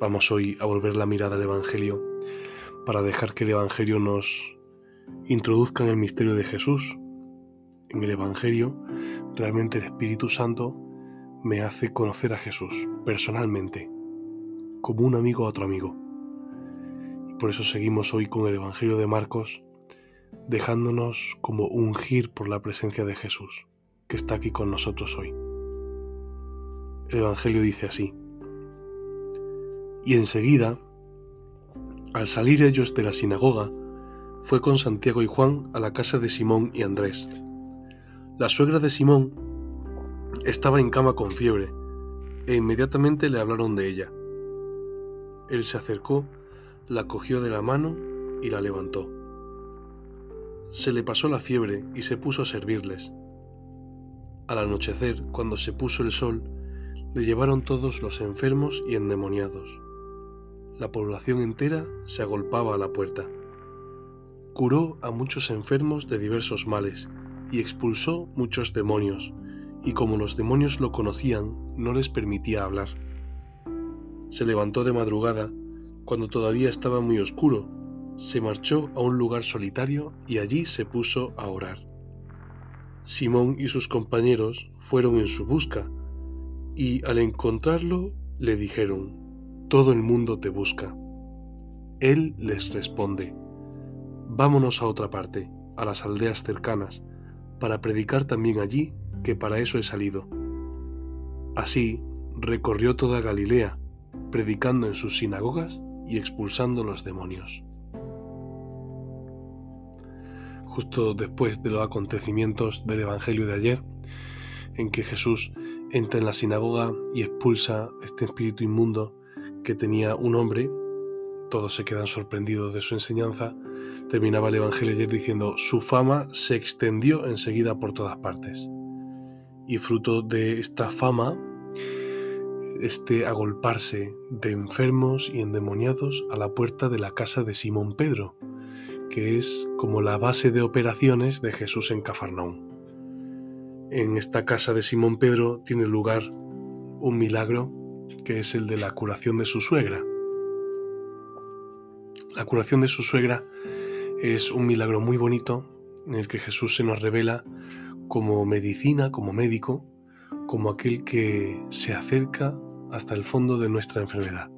Vamos hoy a volver la mirada al Evangelio para dejar que el Evangelio nos introduzca en el misterio de Jesús. En el Evangelio, realmente el Espíritu Santo me hace conocer a Jesús personalmente, como un amigo a otro amigo. Y por eso seguimos hoy con el Evangelio de Marcos, dejándonos como ungir por la presencia de Jesús, que está aquí con nosotros hoy. El Evangelio dice así. Y enseguida, al salir ellos de la sinagoga, fue con Santiago y Juan a la casa de Simón y Andrés. La suegra de Simón estaba en cama con fiebre, e inmediatamente le hablaron de ella. Él se acercó, la cogió de la mano y la levantó. Se le pasó la fiebre y se puso a servirles. Al anochecer, cuando se puso el sol, le llevaron todos los enfermos y endemoniados la población entera se agolpaba a la puerta. Curó a muchos enfermos de diversos males y expulsó muchos demonios, y como los demonios lo conocían, no les permitía hablar. Se levantó de madrugada, cuando todavía estaba muy oscuro, se marchó a un lugar solitario y allí se puso a orar. Simón y sus compañeros fueron en su busca, y al encontrarlo le dijeron, todo el mundo te busca. Él les responde, vámonos a otra parte, a las aldeas cercanas, para predicar también allí, que para eso he salido. Así recorrió toda Galilea, predicando en sus sinagogas y expulsando los demonios. Justo después de los acontecimientos del Evangelio de ayer, en que Jesús entra en la sinagoga y expulsa este espíritu inmundo que tenía un hombre, todos se quedan sorprendidos de su enseñanza, terminaba el Evangelio ayer diciendo, su fama se extendió enseguida por todas partes. Y fruto de esta fama, este agolparse de enfermos y endemoniados a la puerta de la casa de Simón Pedro, que es como la base de operaciones de Jesús en Cafarnaún. En esta casa de Simón Pedro tiene lugar un milagro que es el de la curación de su suegra. La curación de su suegra es un milagro muy bonito en el que Jesús se nos revela como medicina, como médico, como aquel que se acerca hasta el fondo de nuestra enfermedad.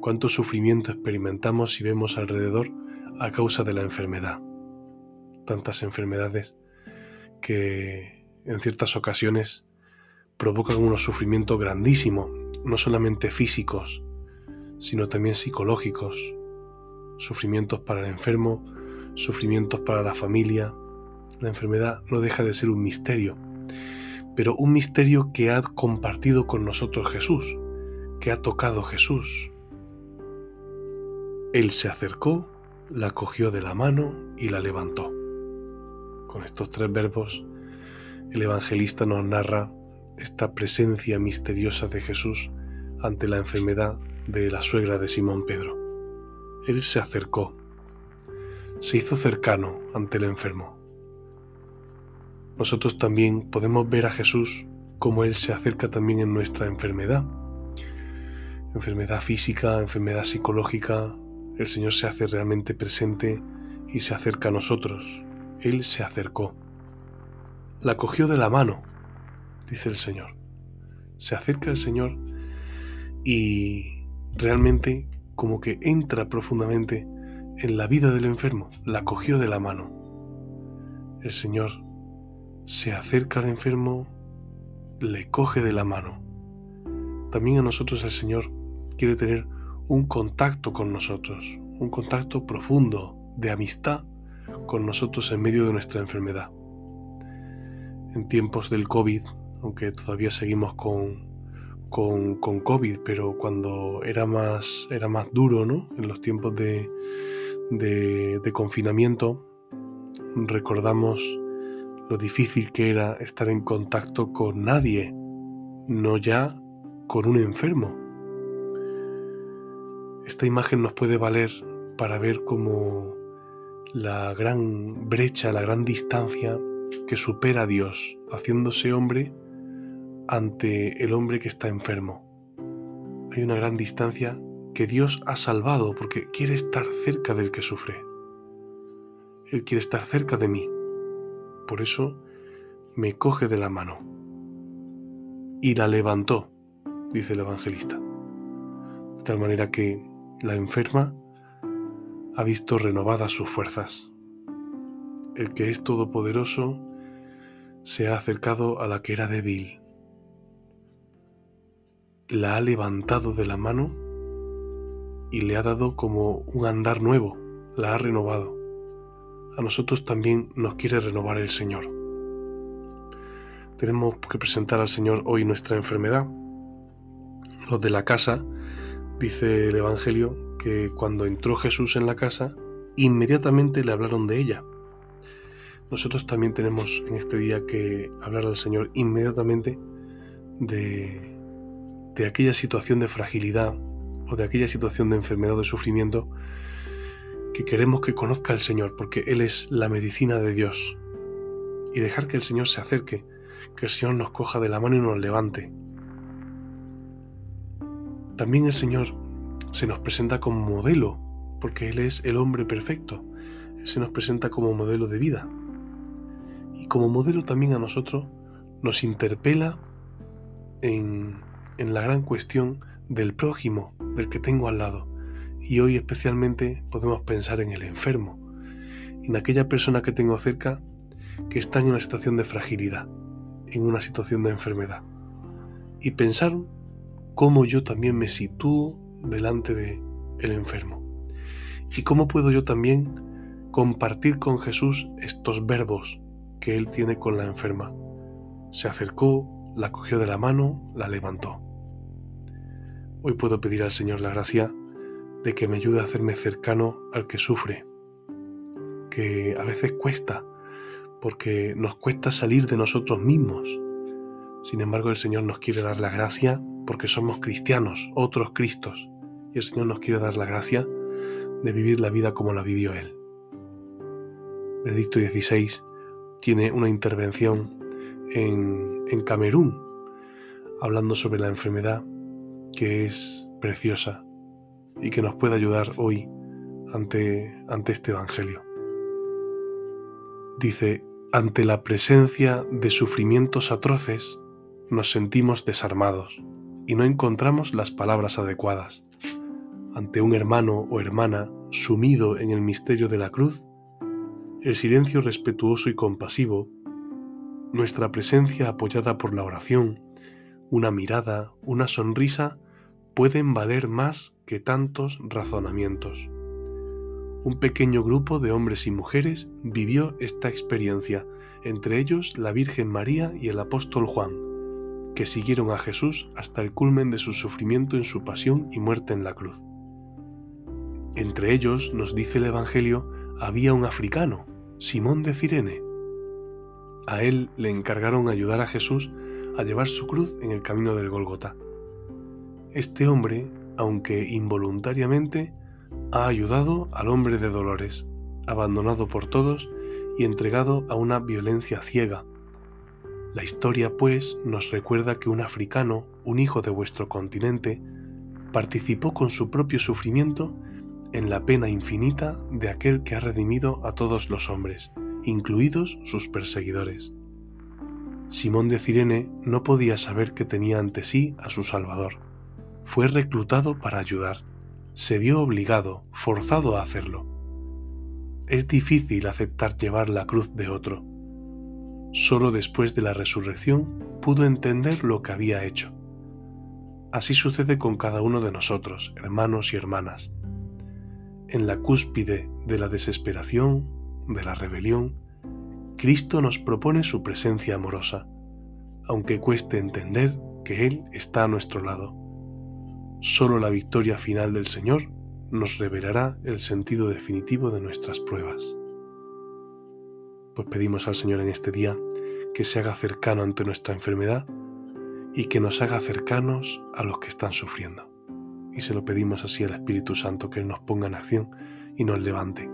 Cuánto sufrimiento experimentamos y vemos alrededor a causa de la enfermedad. Tantas enfermedades que en ciertas ocasiones provocan unos sufrimientos grandísimos, no solamente físicos, sino también psicológicos, sufrimientos para el enfermo, sufrimientos para la familia. La enfermedad no deja de ser un misterio, pero un misterio que ha compartido con nosotros Jesús, que ha tocado Jesús. Él se acercó, la cogió de la mano y la levantó. Con estos tres verbos, el evangelista nos narra esta presencia misteriosa de Jesús ante la enfermedad de la suegra de Simón Pedro. Él se acercó, se hizo cercano ante el enfermo. Nosotros también podemos ver a Jesús como Él se acerca también en nuestra enfermedad. Enfermedad física, enfermedad psicológica, el Señor se hace realmente presente y se acerca a nosotros. Él se acercó. La cogió de la mano dice el Señor. Se acerca el Señor y realmente como que entra profundamente en la vida del enfermo, la cogió de la mano. El Señor se acerca al enfermo, le coge de la mano. También a nosotros el Señor quiere tener un contacto con nosotros, un contacto profundo de amistad con nosotros en medio de nuestra enfermedad. En tiempos del COVID aunque todavía seguimos con, con, con, COVID, pero cuando era más, era más duro, ¿no? En los tiempos de, de, confinamiento, recordamos lo difícil que era estar en contacto con nadie, no ya con un enfermo. Esta imagen nos puede valer para ver cómo la gran brecha, la gran distancia que supera a Dios, haciéndose hombre ante el hombre que está enfermo. Hay una gran distancia que Dios ha salvado porque quiere estar cerca del que sufre. Él quiere estar cerca de mí. Por eso me coge de la mano. Y la levantó, dice el evangelista. De tal manera que la enferma ha visto renovadas sus fuerzas. El que es todopoderoso se ha acercado a la que era débil. La ha levantado de la mano y le ha dado como un andar nuevo, la ha renovado a nosotros también nos quiere renovar el Señor. Tenemos que presentar al Señor hoy nuestra enfermedad. Los de la casa, dice el Evangelio, que cuando entró Jesús en la casa, inmediatamente le hablaron de ella. Nosotros también tenemos en este día que hablar al Señor inmediatamente de, de aquella situación de fragilidad o de aquella situación de enfermedad o de sufrimiento que queremos que conozca al Señor, porque Él es la medicina de Dios. Y dejar que el Señor se acerque, que el Señor nos coja de la mano y nos levante. También el Señor se nos presenta como modelo, porque Él es el hombre perfecto. Él se nos presenta como modelo de vida. Y como modelo también a nosotros nos interpela en, en la gran cuestión del prójimo, del que tengo al lado y hoy especialmente podemos pensar en el enfermo, en aquella persona que tengo cerca que está en una situación de fragilidad, en una situación de enfermedad. Y pensar cómo yo también me sitúo delante de el enfermo. Y cómo puedo yo también compartir con Jesús estos verbos que él tiene con la enferma. Se acercó, la cogió de la mano, la levantó. Hoy puedo pedir al Señor la gracia de que me ayude a hacerme cercano al que sufre, que a veces cuesta, porque nos cuesta salir de nosotros mismos. Sin embargo, el Señor nos quiere dar la gracia porque somos cristianos, otros Cristos, y el Señor nos quiere dar la gracia de vivir la vida como la vivió Él. Benedicto XVI tiene una intervención en, en Camerún, hablando sobre la enfermedad, que es preciosa y que nos pueda ayudar hoy ante, ante este Evangelio. Dice, ante la presencia de sufrimientos atroces, nos sentimos desarmados y no encontramos las palabras adecuadas. Ante un hermano o hermana sumido en el misterio de la cruz, el silencio respetuoso y compasivo, nuestra presencia apoyada por la oración, una mirada, una sonrisa, pueden valer más que tantos razonamientos. Un pequeño grupo de hombres y mujeres vivió esta experiencia, entre ellos la Virgen María y el apóstol Juan, que siguieron a Jesús hasta el culmen de su sufrimiento en su pasión y muerte en la cruz. Entre ellos, nos dice el Evangelio, había un africano, Simón de Cirene. A él le encargaron ayudar a Jesús a llevar su cruz en el camino del Golgota. Este hombre, aunque involuntariamente, ha ayudado al hombre de dolores, abandonado por todos y entregado a una violencia ciega. La historia, pues, nos recuerda que un africano, un hijo de vuestro continente, participó con su propio sufrimiento en la pena infinita de aquel que ha redimido a todos los hombres, incluidos sus perseguidores. Simón de Cirene no podía saber que tenía ante sí a su Salvador fue reclutado para ayudar, se vio obligado, forzado a hacerlo. Es difícil aceptar llevar la cruz de otro. Solo después de la resurrección pudo entender lo que había hecho. Así sucede con cada uno de nosotros, hermanos y hermanas. En la cúspide de la desesperación, de la rebelión, Cristo nos propone su presencia amorosa, aunque cueste entender que Él está a nuestro lado. Solo la victoria final del Señor nos revelará el sentido definitivo de nuestras pruebas. Pues pedimos al Señor en este día que se haga cercano ante nuestra enfermedad y que nos haga cercanos a los que están sufriendo. Y se lo pedimos así al Espíritu Santo, que Él nos ponga en acción y nos levante.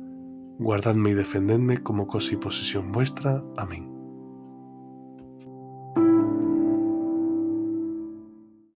guardadme y defendedme como cosa y posesión vuestra. Amén.